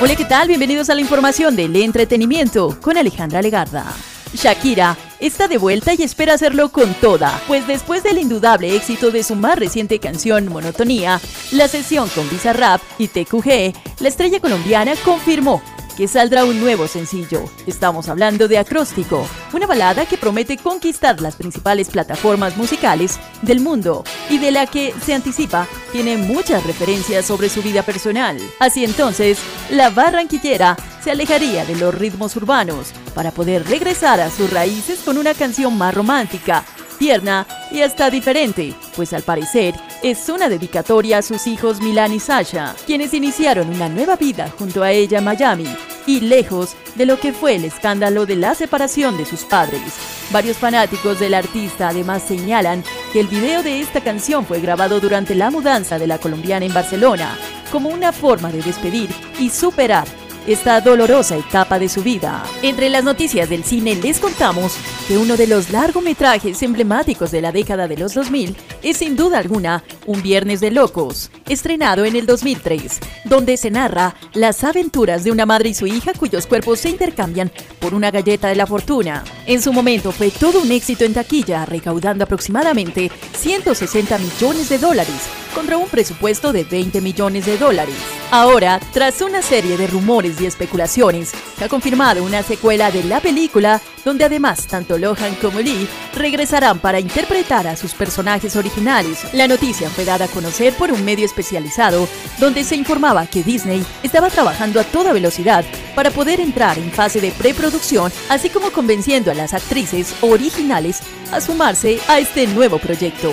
Hola, ¿qué tal? Bienvenidos a la información del entretenimiento con Alejandra Legarda. Shakira está de vuelta y espera hacerlo con toda, pues después del indudable éxito de su más reciente canción Monotonía, la sesión con Bizarrap y TQG, la estrella colombiana confirmó que saldrá un nuevo sencillo. Estamos hablando de Acróstico, una balada que promete conquistar las principales plataformas musicales del mundo y de la que se anticipa tiene muchas referencias sobre su vida personal. Así entonces, la barranquillera se alejaría de los ritmos urbanos para poder regresar a sus raíces con una canción más romántica, tierna y hasta diferente, pues al parecer es una dedicatoria a sus hijos Milan y Sasha, quienes iniciaron una nueva vida junto a ella en Miami y lejos de lo que fue el escándalo de la separación de sus padres. Varios fanáticos del artista además señalan que el video de esta canción fue grabado durante la mudanza de la colombiana en Barcelona, como una forma de despedir y superar esta dolorosa etapa de su vida. Entre las noticias del cine les contamos que uno de los largometrajes emblemáticos de la década de los 2000 es sin duda alguna Un Viernes de Locos, estrenado en el 2003, donde se narra las aventuras de una madre y su hija cuyos cuerpos se intercambian por una galleta de la fortuna. En su momento fue todo un éxito en taquilla, recaudando aproximadamente 160 millones de dólares contra un presupuesto de 20 millones de dólares. Ahora, tras una serie de rumores y especulaciones, se ha confirmado una secuela de la película, donde además tanto Lohan como Lee regresarán para interpretar a sus personajes originales. La noticia fue dada a conocer por un medio especializado, donde se informaba que Disney estaba trabajando a toda velocidad para poder entrar en fase de preproducción, así como convenciendo a las actrices originales a sumarse a este nuevo proyecto.